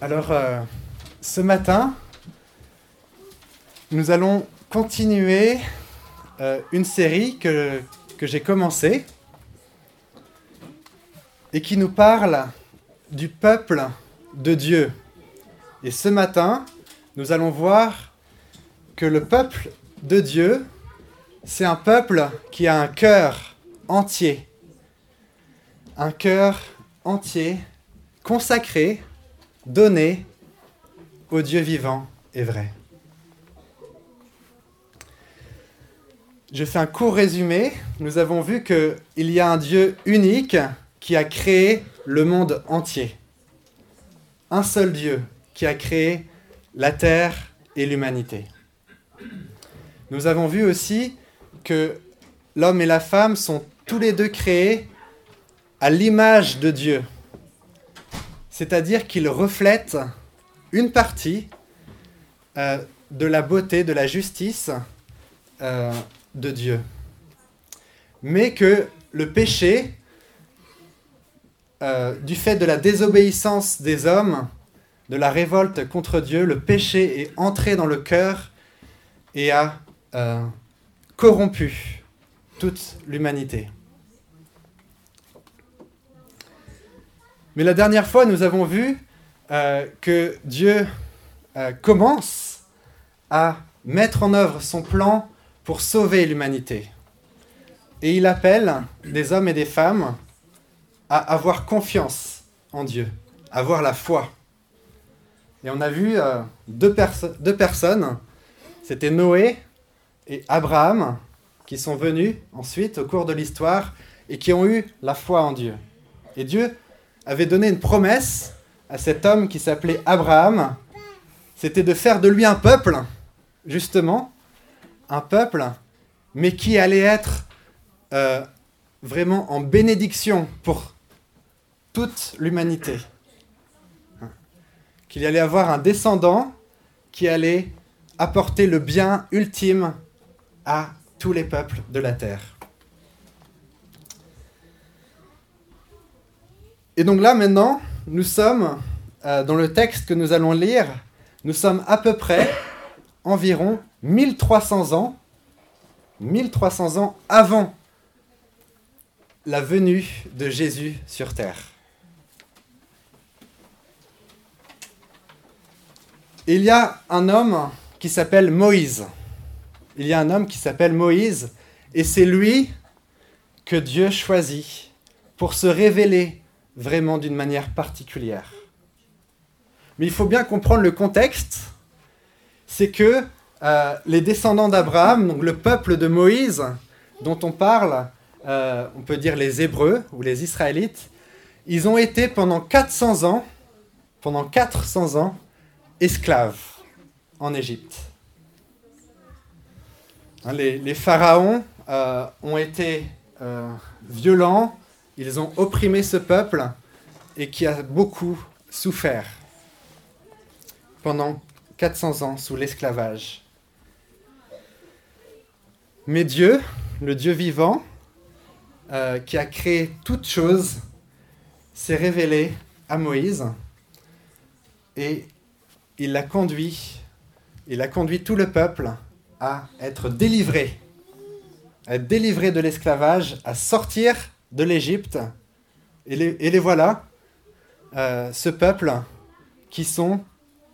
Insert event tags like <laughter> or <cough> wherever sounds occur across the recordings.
Alors, euh, ce matin, nous allons continuer euh, une série que, que j'ai commencée et qui nous parle du peuple de Dieu. Et ce matin, nous allons voir que le peuple de Dieu, c'est un peuple qui a un cœur entier. Un cœur entier, consacré, donné au Dieu vivant et vrai. Je fais un court résumé. Nous avons vu qu'il y a un Dieu unique qui a créé le monde entier. Un seul Dieu qui a créé la terre et l'humanité. Nous avons vu aussi que l'homme et la femme sont tous les deux créés à l'image de Dieu. C'est-à-dire qu'ils reflètent une partie euh, de la beauté, de la justice euh, de Dieu. Mais que le péché, euh, du fait de la désobéissance des hommes, de la révolte contre Dieu, le péché est entré dans le cœur et a corrompu toute l'humanité. Mais la dernière fois, nous avons vu euh, que Dieu euh, commence à mettre en œuvre son plan pour sauver l'humanité. Et il appelle des hommes et des femmes à avoir confiance en Dieu, à avoir la foi. Et on a vu euh, deux, deux personnes, c'était Noé et Abraham, qui sont venus ensuite au cours de l'histoire et qui ont eu la foi en Dieu. Et Dieu avait donné une promesse à cet homme qui s'appelait Abraham, c'était de faire de lui un peuple, justement, un peuple, mais qui allait être euh, vraiment en bénédiction pour toute l'humanité. Qu'il allait avoir un descendant qui allait apporter le bien ultime à tous les peuples de la terre. Et donc là maintenant, nous sommes euh, dans le texte que nous allons lire, nous sommes à peu près environ 1300 ans, 1300 ans avant la venue de Jésus sur terre. Il y a un homme qui s'appelle Moïse il y a un homme qui s'appelle Moïse, et c'est lui que Dieu choisit pour se révéler vraiment d'une manière particulière. Mais il faut bien comprendre le contexte, c'est que euh, les descendants d'Abraham, donc le peuple de Moïse, dont on parle, euh, on peut dire les Hébreux ou les Israélites, ils ont été pendant 400 ans, pendant 400 ans, esclaves en Égypte. Hein, les, pharaons euh, ont été violents, ils ont opprimé ce peuple et qui a beaucoup souffert pendant 400 ans sous l'esclavage. Mais Dieu, le Dieu vivant, euh, qui a créé toutes choses, s'est révélé à Moïse et il l'a conduit, il a conduit tout le peuple à être délivrés, à être délivrés de l'esclavage, à sortir de l'Égypte. Et les, voilà, euh, ce peuple qui sont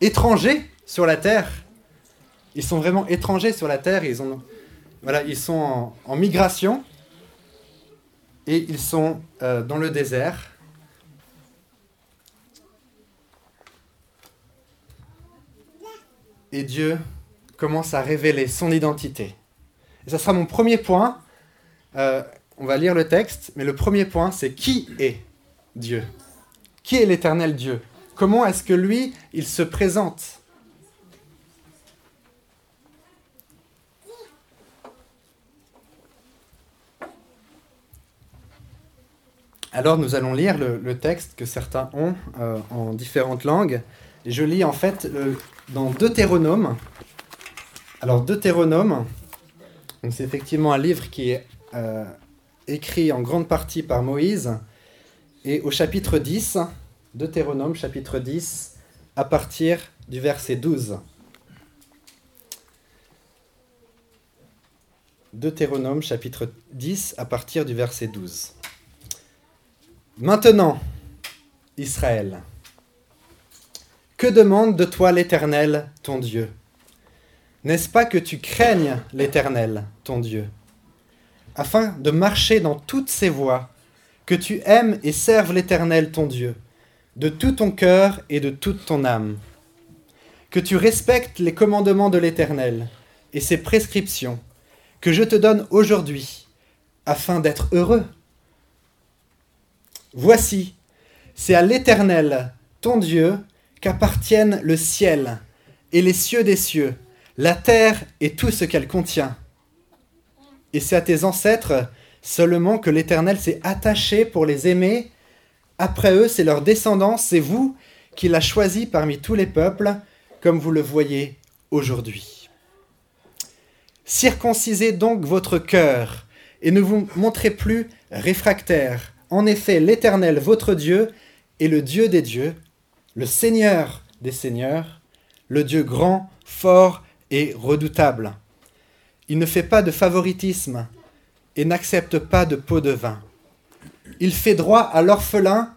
étrangers sur la terre. Ils sont vraiment étrangers sur la terre. Ils, voilà, ils sont en, migration et ils sont euh, dans le désert. Et Dieu commence à révéler son identité. Et ça sera mon premier point. Euh, on va lire le texte, mais le premier point, c'est qui est Dieu? Qui est l'éternel Dieu? Comment est-ce que lui, il se présente? Alors nous allons lire le, texte que certains ont euh, en différentes langues. Et je lis en fait dans Deutéronome, alors Deutéronome, c'est effectivement un livre qui est euh, écrit en grande partie par Moïse. Et au chapitre 10, Deutéronome chapitre 10, à partir du verset 12. Deutéronome chapitre 10 à partir du verset 12. Maintenant, Israël, que demande de toi l'Éternel, ton Dieu? N'est-ce pas que tu craignes l'Éternel, ton Dieu, afin de marcher dans toutes ses voies, que tu aimes et serves l'Éternel, ton Dieu, de tout ton cœur et de toute ton âme, que tu respectes les commandements de l'Éternel et ses prescriptions, que je te donne aujourd'hui, afin d'être heureux. Voici, c'est à l'Éternel, ton Dieu, qu'appartiennent le ciel et les cieux des cieux, la terre et tout ce qu'elle contient. Et c'est à tes ancêtres seulement que l'Éternel s'est attaché pour les aimer. Après eux, c'est leur descendance, c'est vous qui l'a choisi parmi tous les peuples, comme vous le voyez aujourd'hui. Circoncisez donc votre cœur et ne vous montrez plus réfractaire. En effet, l'Éternel, votre Dieu, est le Dieu des dieux, le Seigneur des seigneurs, le Dieu grand, fort et redoutable. Il ne fait pas de favoritisme et n'accepte pas de pot de vin. Il fait droit à l'orphelin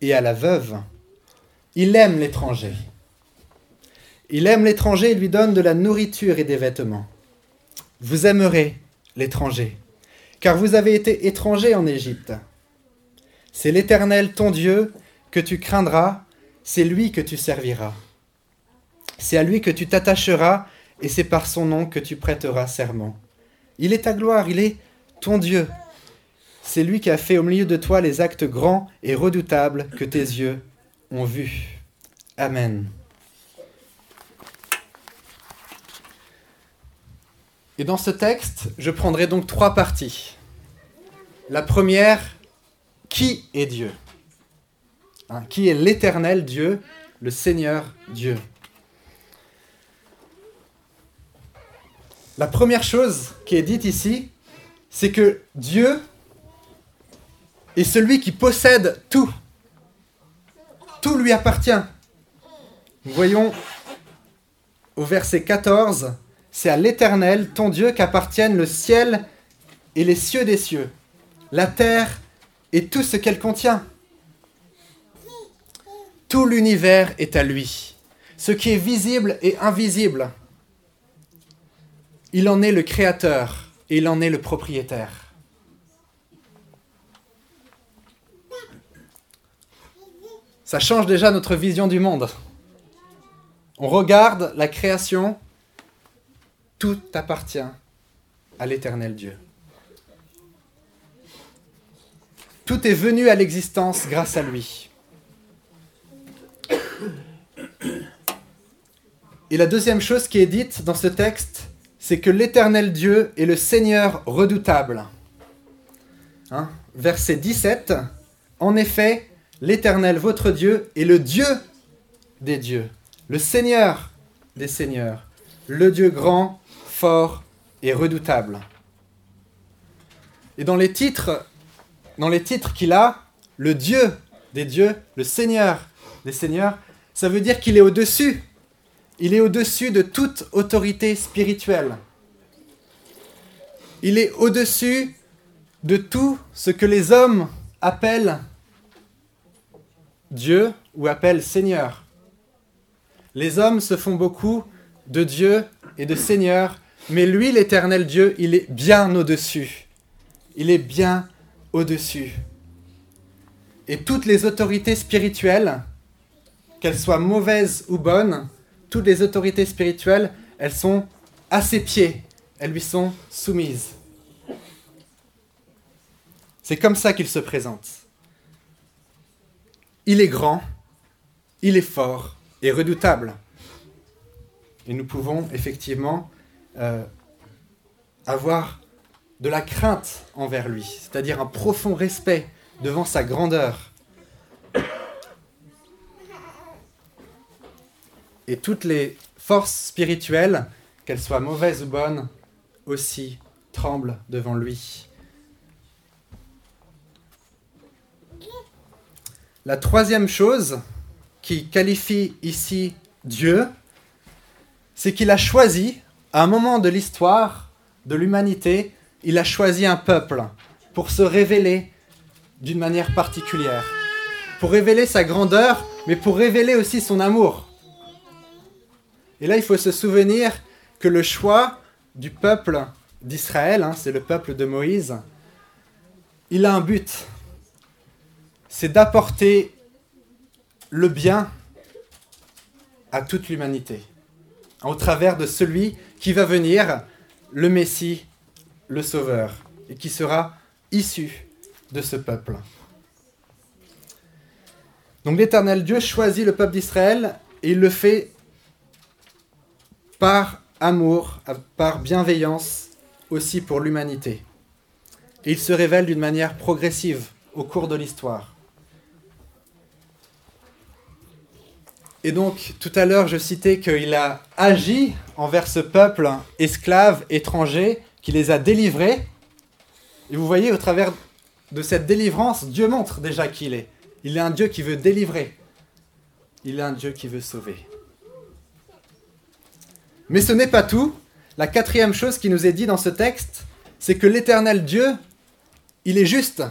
et à la veuve. Il aime l'étranger. Il aime l'étranger et lui donne de la nourriture et des vêtements. Vous aimerez l'étranger, car vous avez été étranger en Égypte. C'est l'Éternel ton Dieu que tu craindras, c'est lui que tu serviras. C'est à lui que tu t'attacheras, et c'est par son nom que tu prêteras serment. Il est ta gloire, il est ton Dieu. C'est lui qui a fait au milieu de toi les actes grands et redoutables que tes yeux ont vus. Amen. Et dans ce texte, je prendrai donc trois parties. La première, qui est Dieu? Hein, qui est l'éternel Dieu, le Seigneur Dieu? La première chose qui est dite ici, c'est que Dieu est celui qui possède tout. Tout lui appartient. Nous voyons au verset 14, c'est à l'Éternel, ton Dieu, qu'appartiennent le ciel et les cieux des cieux, la terre et tout ce qu'elle contient. Tout l'univers est à lui. Ce qui est visible et invisible. Il en est le créateur et il en est le propriétaire. Ça change déjà notre vision du monde. On regarde la création, tout appartient à l'éternel Dieu. Tout est venu à l'existence grâce à lui. Et la deuxième chose qui est dite dans ce texte, c'est que l'éternel Dieu est le Seigneur redoutable. Hein? Verset 17. En effet, l'éternel votre Dieu est le Dieu des dieux, le Seigneur des seigneurs, le Dieu grand, fort et redoutable. Et dans les titres, dans les titres qu'il a, le Dieu des dieux, le Seigneur des seigneurs, ça veut dire qu'il est au-dessus. Il est au-dessus de toute autorité spirituelle. Il est au-dessus de tout ce que les hommes appellent Dieu ou appellent Seigneur. Les hommes se font beaucoup de Dieu et de Seigneur, mais lui, l'éternel Dieu, il est bien au-dessus. Il est bien au-dessus. Et toutes les autorités spirituelles, qu'elles soient mauvaises ou bonnes, toutes les autorités spirituelles, elles sont à ses pieds, elles lui sont soumises. C'est comme ça qu'il se présente. Il est grand, il est fort et redoutable. Et nous pouvons effectivement euh, avoir de la crainte envers lui, c'est-à-dire un profond respect devant sa grandeur, Et toutes les forces spirituelles, qu'elles soient mauvaises ou bonnes, aussi tremblent devant lui. La troisième chose qui qualifie ici Dieu, c'est qu'il a choisi, à un moment de l'histoire de l'humanité, il a choisi un peuple pour se révéler d'une manière particulière, pour révéler sa grandeur, mais pour révéler aussi son amour. Et là, il faut se souvenir que le choix du peuple d'Israël, hein, c'est le peuple de Moïse, il a un but. C'est d'apporter le bien à toute l'humanité, au travers de celui qui va venir, le Messie, le Sauveur, et qui sera issu de ce peuple. Donc l'Éternel Dieu choisit le peuple d'Israël et il le fait par amour, par bienveillance aussi pour l'humanité. Et il se révèle d'une manière progressive au cours de l'histoire. Et donc, tout à l'heure, je citais qu'il a agi envers ce peuple esclave, étranger, qui les a délivrés. Et vous voyez, au travers de cette délivrance, Dieu montre déjà qui il est. Il est un Dieu qui veut délivrer. Il est un Dieu qui veut sauver. Mais ce n'est pas tout. La quatrième chose qui nous est dit dans ce texte, c'est que l'éternel Dieu, il est juste.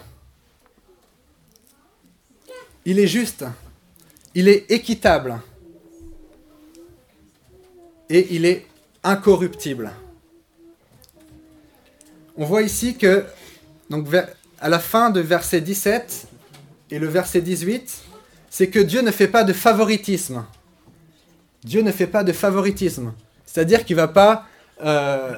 Il est juste. Il est équitable. Et il est incorruptible. On voit ici que, à la fin de verset 17 et le verset 18, c'est que Dieu ne fait pas de favoritisme. Dieu ne fait pas de favoritisme. C'est-à-dire qu'il ne va pas euh,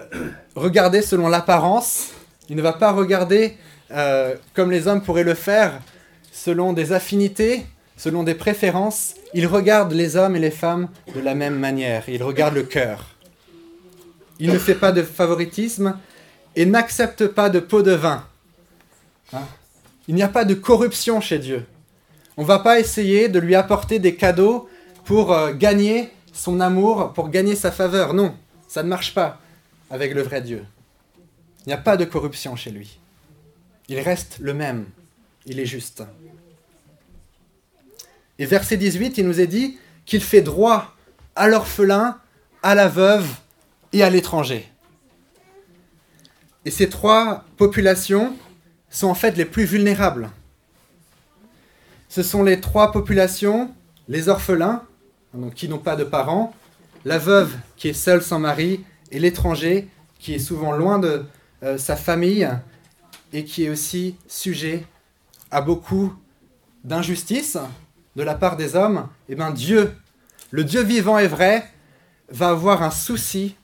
regarder selon l'apparence, il ne va pas regarder euh, comme les hommes pourraient le faire, selon des affinités, selon des préférences. Il regarde les hommes et les femmes de la même manière. Il regarde le cœur. Il ne fait pas de favoritisme et n'accepte pas de pot de vin. Hein? Il n'y a pas de corruption chez Dieu. On ne va pas essayer de lui apporter des cadeaux pour euh, gagner son amour pour gagner sa faveur. Non, ça ne marche pas avec le vrai Dieu. Il n'y a pas de corruption chez lui. Il reste le même. Il est juste. Et verset 18, il nous est dit qu'il fait droit à l'orphelin, à la veuve et à l'étranger. Et ces trois populations sont en fait les plus vulnérables. Ce sont les trois populations, les orphelins, qui n'ont pas de parents, la veuve qui est seule sans mari, et l'étranger qui est souvent loin de euh, sa famille et qui est aussi sujet à beaucoup d'injustice de la part des hommes, et eh bien Dieu, le Dieu vivant et vrai, va avoir un souci,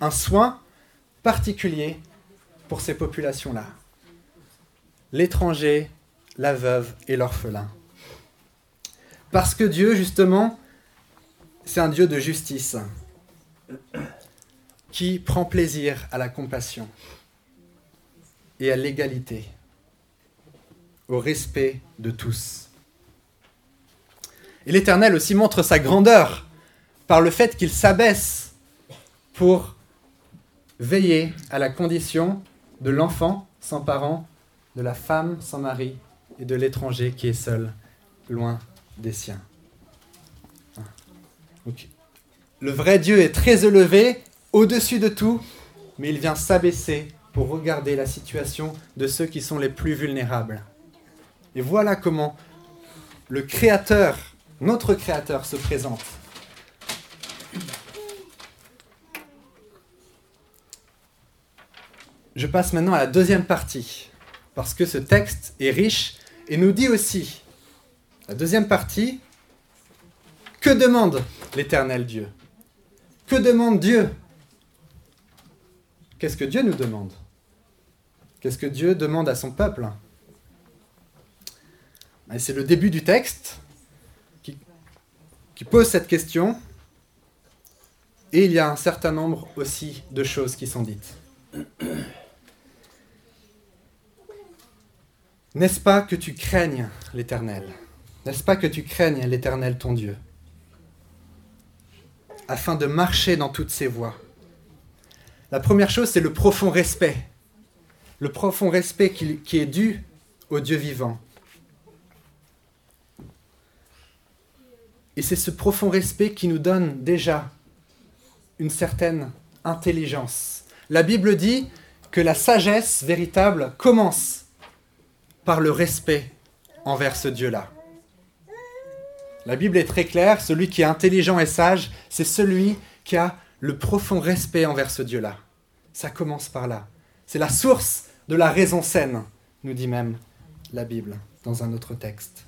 un soin particulier pour ces populations-là. L'étranger, la veuve et l'orphelin. Parce que Dieu, justement, c'est un Dieu de justice qui prend plaisir à la compassion et à l'égalité, au respect de tous. Et l'Éternel aussi montre sa grandeur par le fait qu'il s'abaisse pour veiller à la condition de l'enfant sans parents, de la femme sans mari et de l'étranger qui est seul, loin des siens le vrai Dieu est très élevé, au-dessus de tout, mais il vient s'abaisser pour regarder la situation de ceux qui sont les plus vulnérables. Et voilà comment le Créateur, notre Créateur, se présente. Je passe maintenant à la deuxième partie, parce que ce texte est riche et nous dit aussi, la deuxième partie, que demande l'éternel Dieu? Que demande Dieu? Qu'est-ce que Dieu nous demande? Qu'est-ce que Dieu demande à son peuple? C'est le début du texte qui, qui pose cette question. Et il y a un certain nombre aussi de choses qui sont dites. N'est-ce pas que tu craignes l'Éternel? N'est-ce pas que tu craignes l'Éternel ton Dieu? Afin de marcher dans toutes ses voies. La première chose, c'est le profond respect. Le profond respect qui, est dû au Dieu vivant. Et c'est ce profond respect qui nous donne déjà une certaine intelligence. La Bible dit que la sagesse véritable commence par le respect envers ce Dieu-là. La Bible est très claire, celui qui est intelligent et sage, c'est celui qui a le profond respect envers ce Dieu-là. Ça commence par là. C'est la source de la raison saine, nous dit même la Bible dans un autre texte.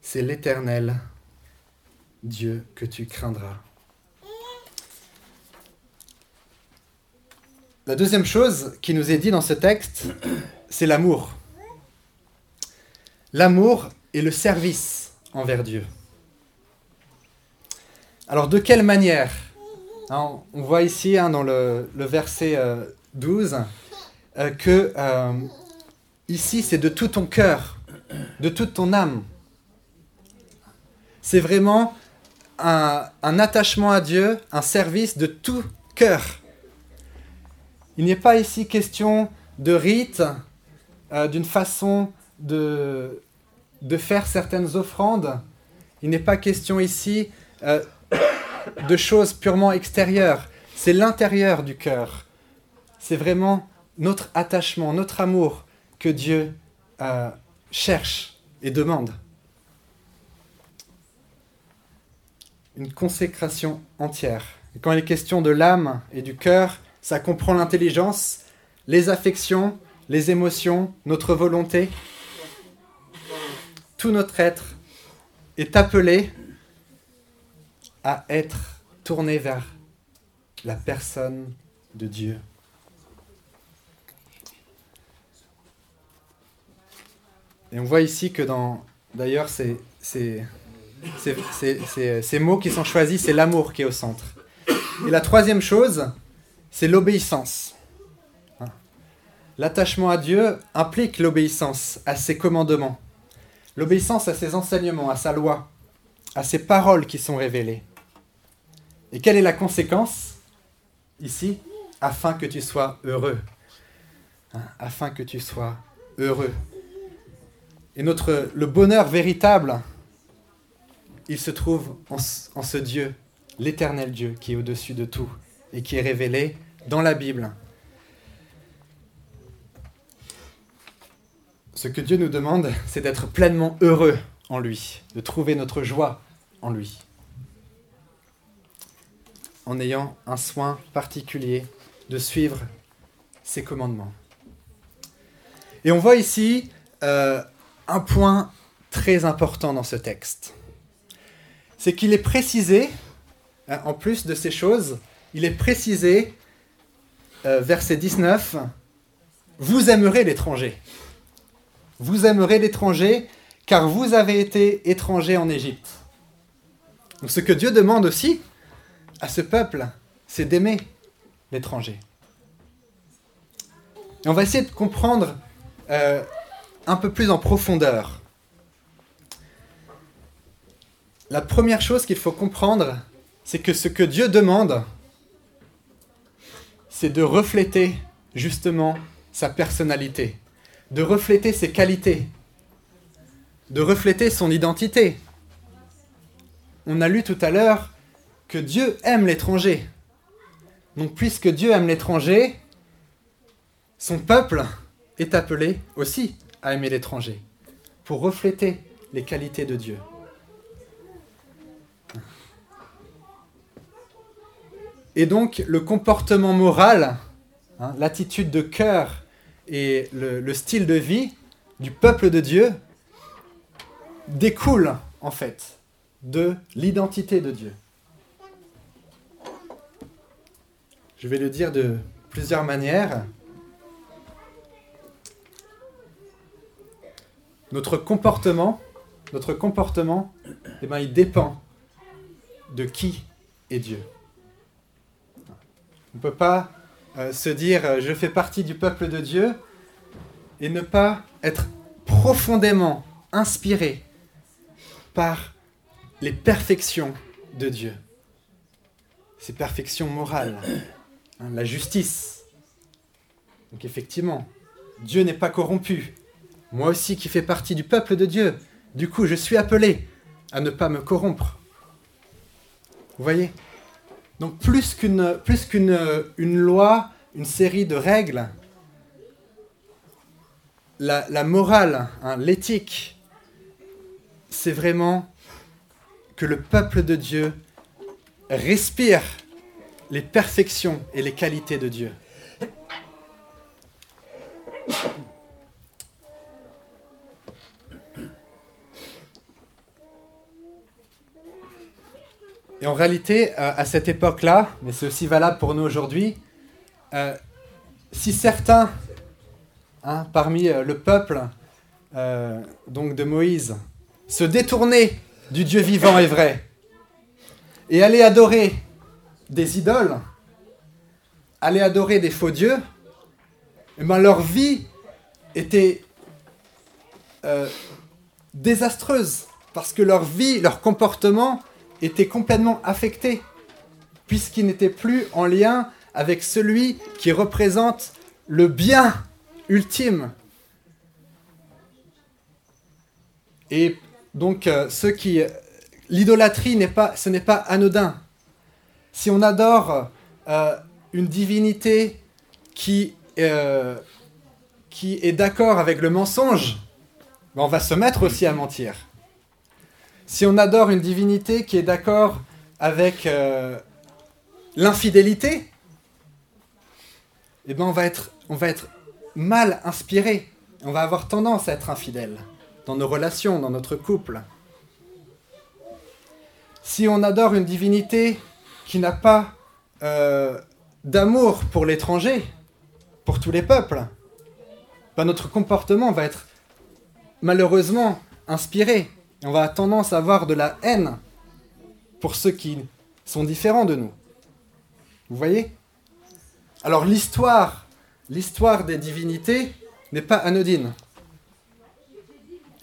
C'est l'Éternel Dieu que tu craindras. La deuxième chose qui nous est dit dans ce texte, c'est l'amour. L'amour et le service envers Dieu. Alors de quelle manière hein, On voit ici hein, dans le, verset 12 euh, euh, que euh, ici c'est de tout ton cœur, de toute ton âme. C'est vraiment un, attachement à Dieu, un service de tout cœur. Il n'est pas ici question de rite, d'une façon de, de faire certaines offrandes. Il n'est pas question ici euh, <coughs> de choses purement extérieures. C'est l'intérieur du cœur. C'est vraiment notre attachement, notre amour que Dieu euh, cherche et demande. Une consécration entière. Et quand il est question de l'âme et du cœur, ça comprend l'intelligence, les affections, les émotions, notre volonté. Tout notre être est appelé à être tourné vers la personne de Dieu. Et on voit ici que dans, d'ailleurs, ces, ces, ces mots qui sont choisis, c'est l'amour qui est au centre. Et la troisième chose, c'est l'obéissance. Hein. L'attachement à Dieu implique l'obéissance à ses commandements, l'obéissance à ses enseignements, à sa loi, à ses paroles qui sont révélées. Et quelle est la conséquence ici? Afin que tu sois heureux. Hein, afin que tu sois heureux. Et notre, le bonheur véritable, il se trouve en ce Dieu, l'éternel Dieu qui est au-dessus de tout et qui est révélé dans la Bible. Ce que Dieu nous demande, <laughs> c'est d'être pleinement heureux en lui, de trouver notre joie en lui, en ayant un soin particulier de suivre ses commandements. Et on voit ici euh, un point très important dans ce texte. C'est qu'il est précisé, hein, en plus de ces choses, il est précisé, euh, verset 19, Vous aimerez l'étranger. Vous aimerez l'étranger, car vous avez été étranger en Égypte. Donc ce que Dieu demande aussi à ce peuple, c'est d'aimer l'étranger. Et on va essayer de comprendre euh, un peu plus en profondeur. La première chose qu'il faut comprendre, c'est que ce que Dieu demande, c'est de refléter justement sa personnalité, de refléter ses qualités, de refléter son identité. On a lu tout à l'heure que Dieu aime l'étranger. Donc puisque Dieu aime l'étranger, son peuple est appelé aussi à aimer l'étranger, pour refléter les qualités de Dieu. Et donc le comportement moral, hein, l'attitude de cœur et le, style de vie du peuple de Dieu découle en fait de l'identité de Dieu. Je vais le dire de plusieurs manières. Notre comportement, notre comportement, eh ben, il dépend de qui est Dieu. On ne peut pas euh, se dire euh, je fais partie du peuple de Dieu et ne pas être profondément inspiré par les perfections de Dieu. Ces perfections morales, hein, la justice. Donc effectivement, Dieu n'est pas corrompu. moi aussi qui fais partie du peuple de Dieu, du coup je suis appelé à ne pas me corrompre. Vous voyez? Donc plus qu'une loi, une série de règles, la, morale, hein, l'éthique, c'est vraiment que le peuple de Dieu respire les perfections et les qualités de Dieu. Et en réalité, euh, à cette époque-là, mais c'est aussi valable pour nous aujourd'hui, euh, si certains, hein, parmi euh, le peuple donc de Moïse, se détournaient du Dieu vivant et vrai et allaient adorer des idoles, allaient adorer des faux dieux, eh ben leur vie était désastreuse parce que leur vie, leur comportement était complètement affecté, puisqu'il n'était plus en lien avec celui qui représente le bien ultime. Et donc, euh, qui, l'idolâtrie n'est pas, ce n'est pas anodin. Si on adore euh, une divinité qui, euh, qui est d'accord avec le mensonge, ben, on va se mettre aussi à mentir si on adore une divinité qui est d'accord avec euh, l'infidélité, eh ben on va, être, on mal inspiré. On va avoir tendance à être infidèle dans nos relations, dans notre couple. Si on adore une divinité qui n'a pas euh, d'amour pour l'étranger, pour tous les peuples, ben notre comportement va être malheureusement inspiré on va tendance à avoir de la haine pour ceux qui sont différents de nous. Vous voyez? Alors l'histoire, l'histoire des divinités n'est pas anodine.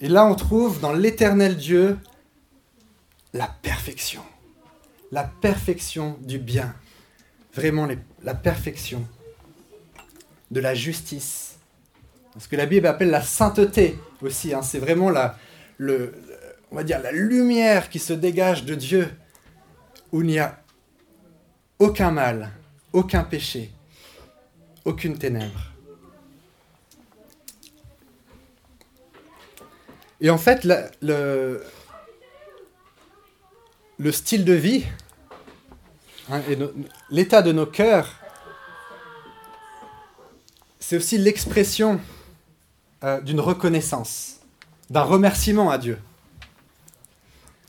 Et là, on trouve dans l'éternel Dieu la perfection. La perfection du bien. Vraiment la perfection de la justice. Ce que la Bible appelle la sainteté aussi. Hein. C'est vraiment la, le, on va dire, la lumière qui se dégage de Dieu, où il n'y a aucun mal, aucun péché, aucune ténèbre. Et en fait, le, le style de vie, hein, l'état de nos cœurs, c'est aussi l'expression euh, d'une reconnaissance, d'un remerciement à Dieu.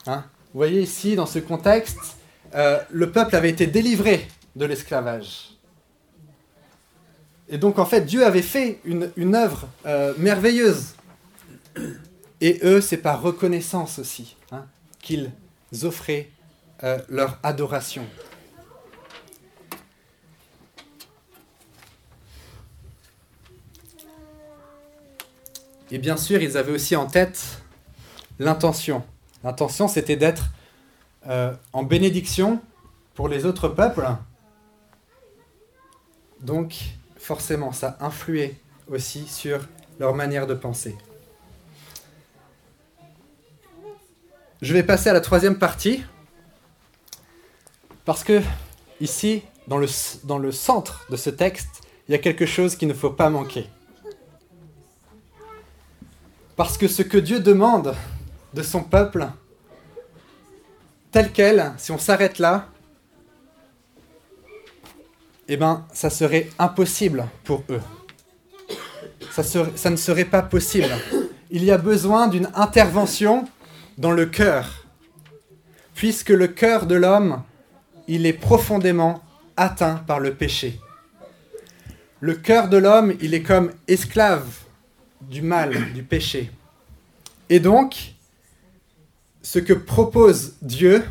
Hein Vous voyez ici, dans ce contexte, euh, le peuple avait été délivré de l'esclavage. Et donc, en fait, Dieu avait fait une, œuvre euh, merveilleuse. Et eux, c'est par reconnaissance aussi hein, qu'ils offraient euh, leur adoration. Et bien sûr, ils avaient aussi en tête l'intention. L'intention, c'était d'être euh, en bénédiction pour les autres peuples. Donc, forcément, ça influait aussi sur leur manière de penser. Je vais passer à la troisième partie, parce que ici, dans le, dans le centre de ce texte, il y a quelque chose qu'il ne faut pas manquer. Parce que ce que Dieu demande de son peuple, tel quel, si on s'arrête là, eh ben, ça serait impossible pour eux. Ça, ça ne serait pas possible. Il y a besoin d'une intervention dans le cœur, puisque le cœur de l'homme, il est profondément atteint par le péché. Le cœur de l'homme, il est comme esclave du mal, du péché. Et donc, ce que propose Dieu,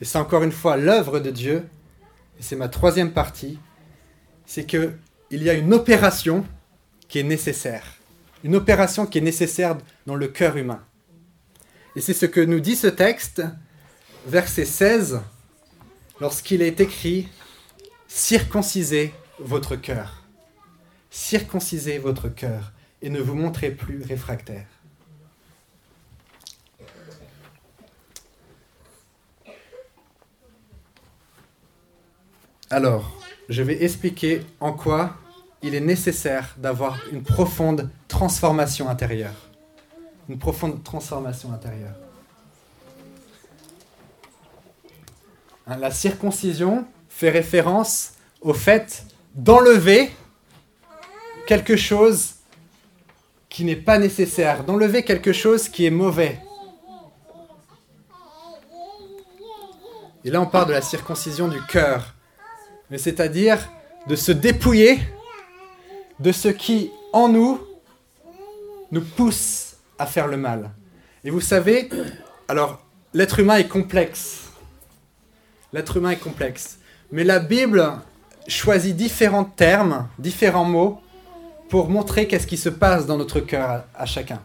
et c'est encore une fois l'œuvre de Dieu, et c'est ma troisième partie, c'est qu'il y a une opération qui est nécessaire. Une opération qui est nécessaire dans le cœur humain. Et c'est ce que nous dit ce texte, verset 16, lorsqu'il est écrit Circoncisez votre cœur. Circoncisez votre cœur et ne vous montrez plus réfractaire. Alors, je vais expliquer en quoi il est nécessaire d'avoir une profonde transformation intérieure. Une profonde transformation intérieure. Hein, la circoncision fait référence au fait d'enlever quelque chose qui n'est pas nécessaire, d'enlever quelque chose qui est mauvais. Et là, on parle de la circoncision du cœur, mais c'est-à-dire de se dépouiller de ce qui, en nous, nous pousse à faire le mal. Et vous savez, alors, l'être humain est complexe. L'être humain est complexe. Mais la Bible choisit différents termes, différents mots, pour montrer qu'est-ce qui se passe dans notre cœur à, à chacun.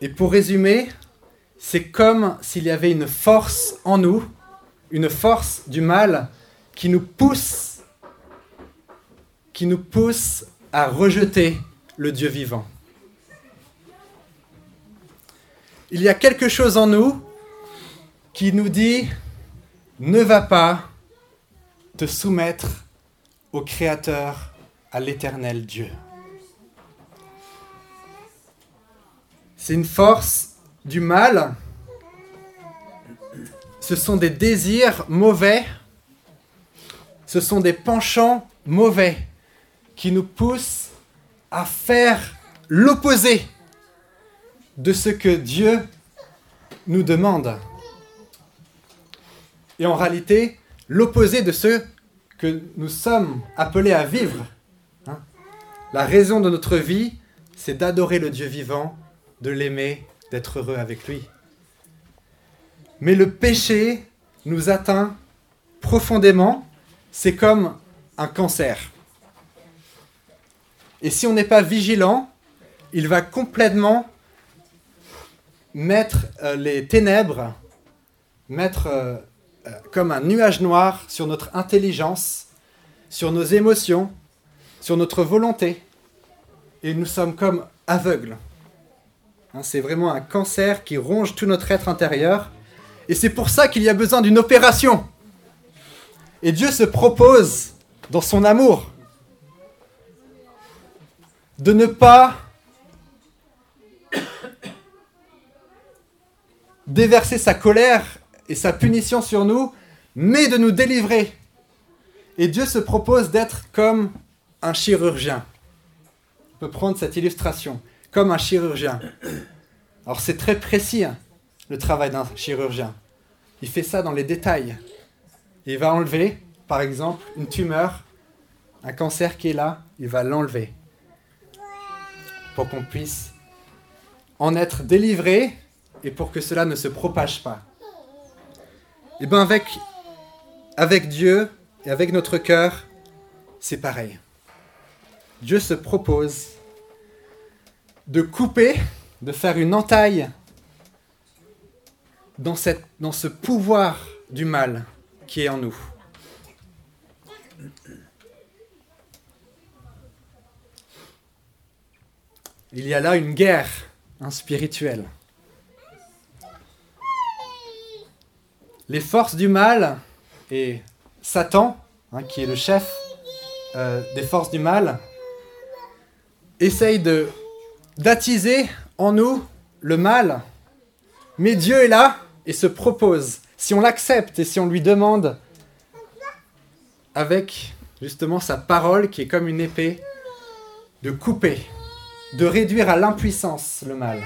Et pour résumer, c'est comme s'il y avait une force en nous, une force du mal qui nous pousse, qui nous pousse à rejeter le Dieu vivant. Il y a quelque chose en nous qui nous dit ne va pas te soumettre au Créateur, à l'éternel Dieu. C'est une force du mal. Ce sont des désirs mauvais. Ce sont des penchants mauvais qui nous poussent à faire l'opposé de ce que Dieu nous demande. Et en réalité, l'opposé de ce que nous sommes appelés à vivre. Hein. La raison de notre vie, c'est d'adorer le Dieu vivant, de l'aimer, d'être heureux avec lui. Mais le péché nous atteint profondément, c'est comme un cancer. Et si on n'est pas vigilant, il va complètement mettre euh, les ténèbres, mettre euh, euh, comme un nuage noir sur notre intelligence, sur nos émotions, sur notre volonté. Et nous sommes comme aveugles. Hein, c'est vraiment un cancer qui ronge tout notre être intérieur. Et c'est pour ça qu'il y a besoin d'une opération. Et Dieu se propose, dans son amour, de ne pas <coughs> déverser sa colère et sa punition sur nous, mais de nous délivrer. Et Dieu se propose d'être comme un chirurgien. On peut prendre cette illustration, comme un chirurgien. Alors c'est très précis, hein, le travail d'un chirurgien. Il fait ça dans les détails. Il va enlever, par exemple, une tumeur, un cancer qui est là, il va l'enlever pour qu'on puisse en être délivré et pour que cela ne se propage pas. Et bien avec, avec Dieu et avec notre cœur, c'est pareil. Dieu se propose de couper, de faire une entaille dans, cette, dans ce pouvoir du mal qui est en nous. Il y a là une guerre hein, spirituelle. les forces du mal et Satan, hein, qui est le chef euh, des forces du mal, essayent de d'attiser en nous le mal. Mais Dieu est là et se propose, si on l'accepte et si on lui demande, avec justement sa parole qui est comme une épée, de couper, de réduire à l'impuissance le mal,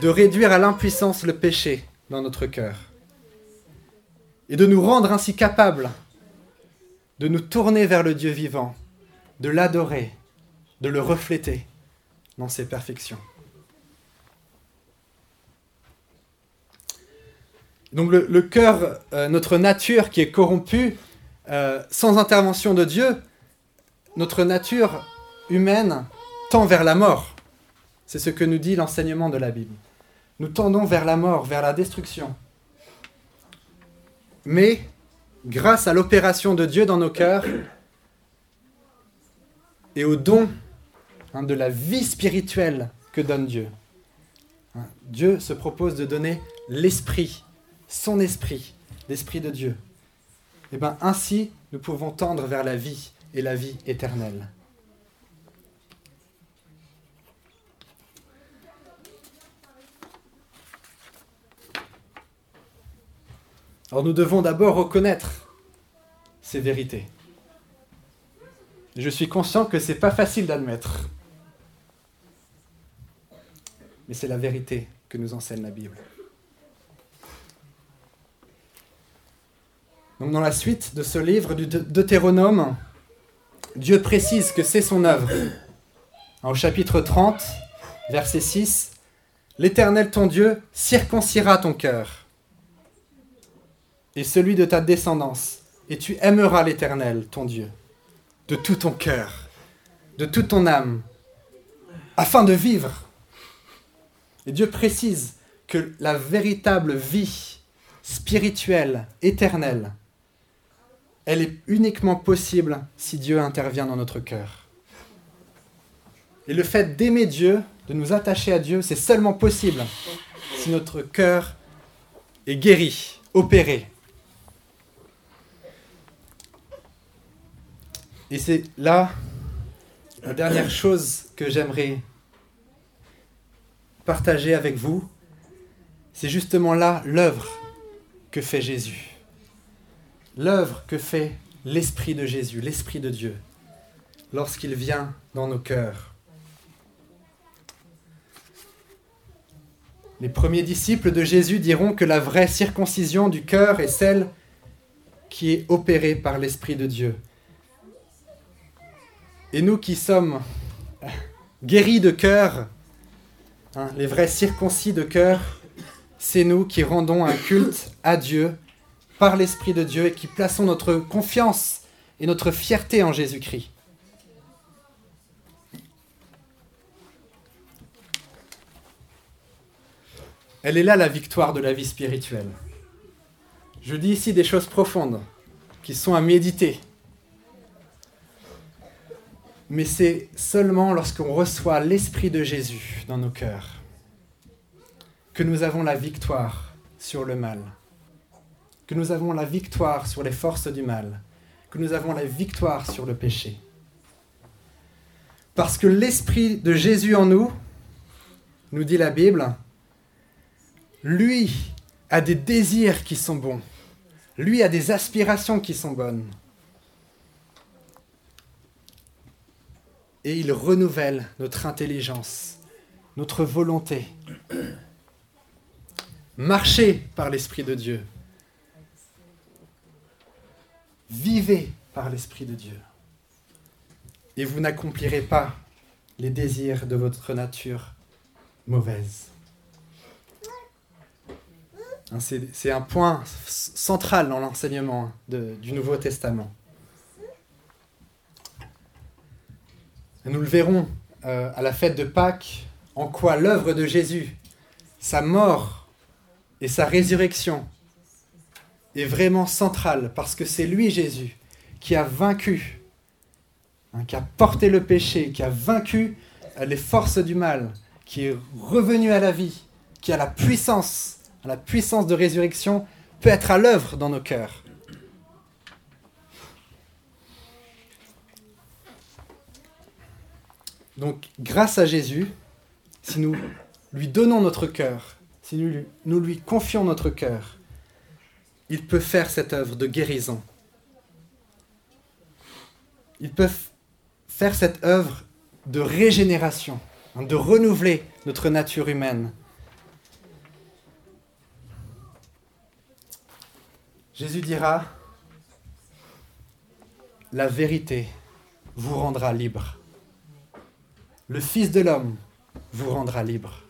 de réduire à l'impuissance le péché dans notre cœur et de nous rendre ainsi capables de nous tourner vers le Dieu vivant, de l'adorer, de le refléter dans ses perfections. Donc le, cœur, euh, notre nature qui est corrompue, euh, sans intervention de Dieu, notre nature humaine tend vers la mort. C'est ce que nous dit l'enseignement de la Bible. Nous tendons vers la mort, vers la destruction. Mais grâce à l'opération de Dieu dans nos cœurs et au don hein, de la vie spirituelle que donne Dieu. Hein, Dieu se propose de donner l'esprit, son esprit, l'esprit de Dieu. Et bien ainsi, nous pouvons tendre vers la vie et la vie éternelle. Alors nous devons d'abord reconnaître ces vérités. Je suis conscient que ce n'est pas facile d'admettre. Mais c'est la vérité que nous enseigne la Bible. Donc dans la suite de ce livre du Deutéronome, Dieu précise que c'est son œuvre. Au chapitre 30, verset 6, L'Éternel ton Dieu circoncira ton cœur et celui de ta descendance, et tu aimeras l'Éternel ton Dieu de tout ton cœur, de toute ton âme, afin de vivre. Et Dieu précise que la véritable vie spirituelle, éternelle, elle est uniquement possible si Dieu intervient dans notre cœur. Et le fait d'aimer Dieu, de nous attacher à Dieu, c'est seulement possible si notre cœur est guéri, opéré. Et c'est là la dernière chose que j'aimerais partager avec vous. C'est justement là l'œuvre que fait Jésus. L'œuvre que fait l'Esprit de Jésus, l'Esprit de Dieu, lorsqu'il vient dans nos cœurs. Les premiers disciples de Jésus diront que la vraie circoncision du cœur est celle qui est opérée par l'Esprit de Dieu. Et nous qui sommes guéris de cœur, hein, les vrais circoncis de cœur, c'est nous qui rendons un culte à Dieu par l'Esprit de Dieu et qui plaçons notre confiance et notre fierté en Jésus-Christ. Elle est là la victoire de la vie spirituelle. Je dis ici des choses profondes qui sont à méditer mais c'est seulement lorsqu'on reçoit l'Esprit de Jésus dans nos cœurs que nous avons la victoire sur le mal, que nous avons la victoire sur les forces du mal, que nous avons la victoire sur le péché. Parce que l'Esprit de Jésus en nous, nous dit la Bible, lui a des désirs qui sont bons, lui a des aspirations qui sont bonnes. Et il renouvelle notre intelligence, notre volonté. Marchez par l'Esprit de Dieu. Vivez par l'Esprit de Dieu. Et vous n'accomplirez pas les désirs de votre nature mauvaise. Hein, c'est un point central dans l'enseignement du Nouveau Testament. Nous le verrons euh, à la fête de Pâques, en quoi l'œuvre de Jésus, sa mort et sa résurrection est vraiment centrale, parce que c'est lui, Jésus, qui a vaincu, hein, qui a porté le péché, qui a vaincu euh, les forces du mal, qui est revenu à la vie, qui a la puissance, la puissance de résurrection, peut être à l'œuvre dans nos cœurs. Donc, grâce à Jésus, si nous lui donnons notre cœur, si nous lui, confions notre cœur, il peut faire cette œuvre de guérison. Il peut faire cette œuvre de régénération, hein, de renouveler notre nature humaine. Jésus dira, la vérité vous rendra libre le Fils de l'homme vous rendra libre.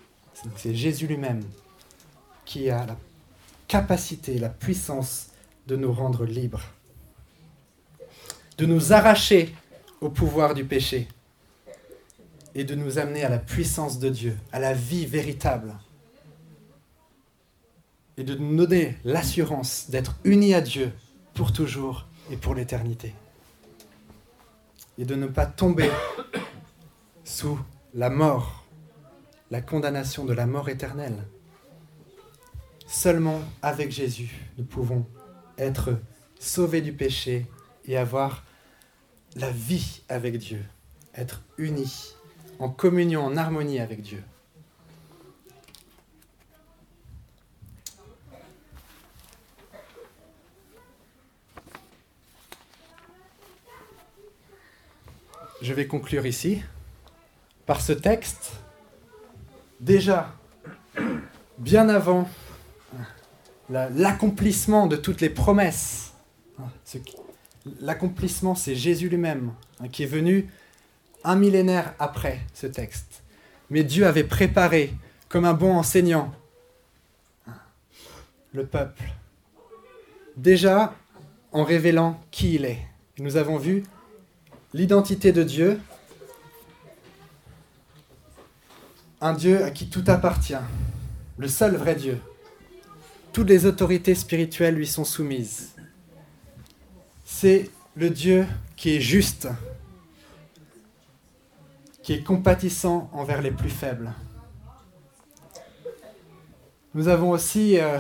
C'est Jésus lui-même qui a la capacité, la puissance de nous rendre libres, de nous arracher au pouvoir du péché et de nous amener à la puissance de Dieu, à la vie véritable, et de nous donner l'assurance d'être unis à Dieu pour toujours et pour l'éternité. Et de ne pas tomber sous la mort, la condamnation de la mort éternelle. Seulement avec Jésus, nous pouvons être sauvés du péché et avoir la vie avec Dieu, être unis en communion, en harmonie avec Dieu. Je vais conclure ici par ce texte. Déjà, bien avant l'accomplissement de toutes les promesses, l'accomplissement c'est Jésus lui-même hein, qui est venu un millénaire après ce texte. Mais Dieu avait préparé, comme un bon enseignant, le peuple. Déjà en révélant qui il est. Nous avons vu l'identité de Dieu, un Dieu à qui tout appartient, le seul vrai Dieu. Toutes les autorités spirituelles lui sont soumises. C'est le Dieu qui est juste, qui est compatissant envers les plus faibles. Nous avons aussi euh,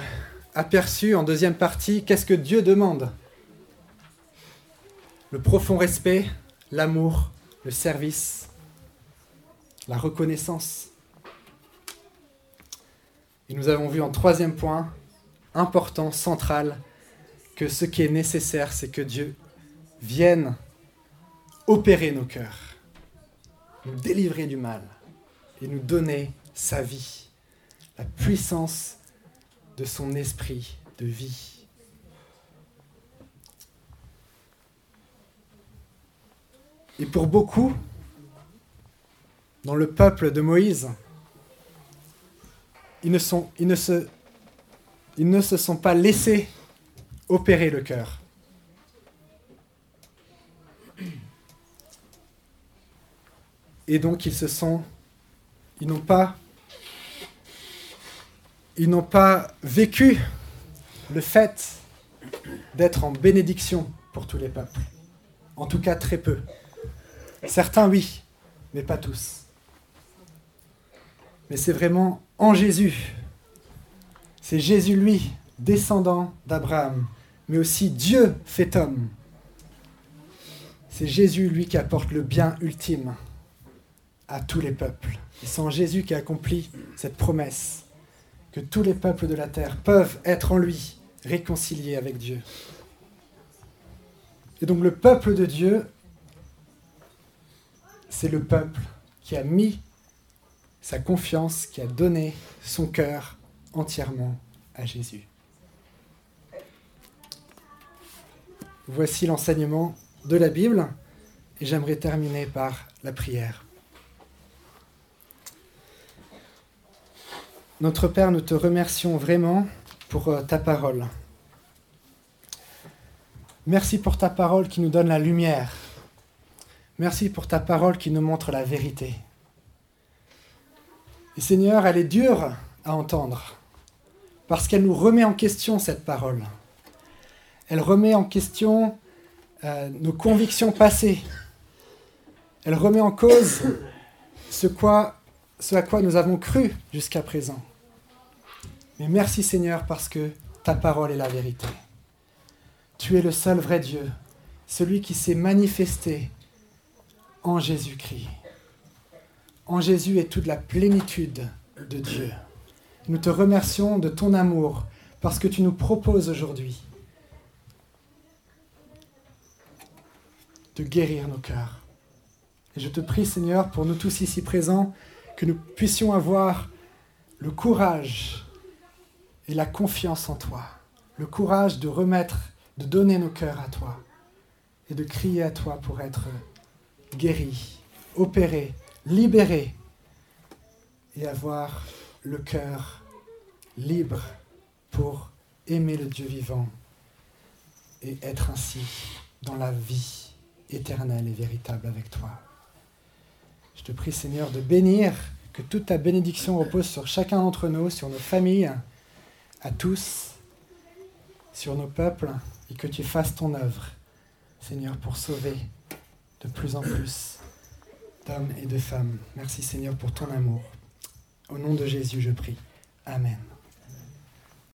aperçu en deuxième partie qu'est-ce que Dieu demande. Le profond respect, l'amour, le service, la reconnaissance. Et nous avons vu en troisième point, important, central, que ce qui est nécessaire, c'est que Dieu vienne opérer nos cœurs nous délivrer du mal et nous donner sa vie, la puissance de son esprit de vie. Et pour beaucoup, dans le peuple de Moïse, ils ne, se, sont pas laissés opérer le cœur. Et donc ils se sont, pas, ils n'ont pas vécu le fait d'être en bénédiction pour tous les peuples. En tout cas, très peu. Certains, oui, mais pas tous. Mais c'est vraiment en Jésus. C'est Jésus, lui, descendant d'Abraham, mais aussi Dieu fait homme. C'est Jésus, lui, qui apporte le bien ultime à tous les peuples. Et c'est en Jésus qui a accompli cette promesse que tous les peuples de la terre peuvent être en lui réconciliés avec Dieu. Et donc le peuple de Dieu, c'est le peuple qui a mis sa confiance, qui a donné son cœur entièrement à Jésus. Voici l'enseignement de la Bible et j'aimerais terminer par la prière. Notre Père, nous te remercions vraiment pour euh, ta parole. Merci pour ta parole qui nous donne la lumière. Merci pour ta parole qui nous montre la vérité. Seigneur, elle est dure à entendre parce qu'elle nous remet en question cette parole. Elle remet en question euh, nos convictions passées. Elle remet en cause ce à quoi nous avons cru jusqu'à présent. Mais merci Seigneur parce que ta parole est la vérité. Tu es le seul vrai Dieu, celui qui s'est manifesté en Jésus-Christ. En Jésus est toute la plénitude de Dieu. Nous te remercions de ton amour parce que tu nous proposes aujourd'hui de guérir nos cœurs. Et je te prie Seigneur pour nous tous ici présents que nous puissions avoir le courage et la confiance en toi, le courage de remettre, de donner nos cœurs à toi et de crier à toi pour être guéri, opéré, libéré et avoir le cœur libre pour aimer le Dieu vivant et être ainsi dans la vie éternelle et véritable avec toi. Je te prie Seigneur de bénir, que toute ta bénédiction repose sur chacun d'entre nous, sur nos familles, à tous, sur nos peuples et que tu fasses ton œuvre, Seigneur, pour sauver de plus en plus et de femmes. Merci Seigneur pour ton amour. Au nom de Jésus, je prie. Amen.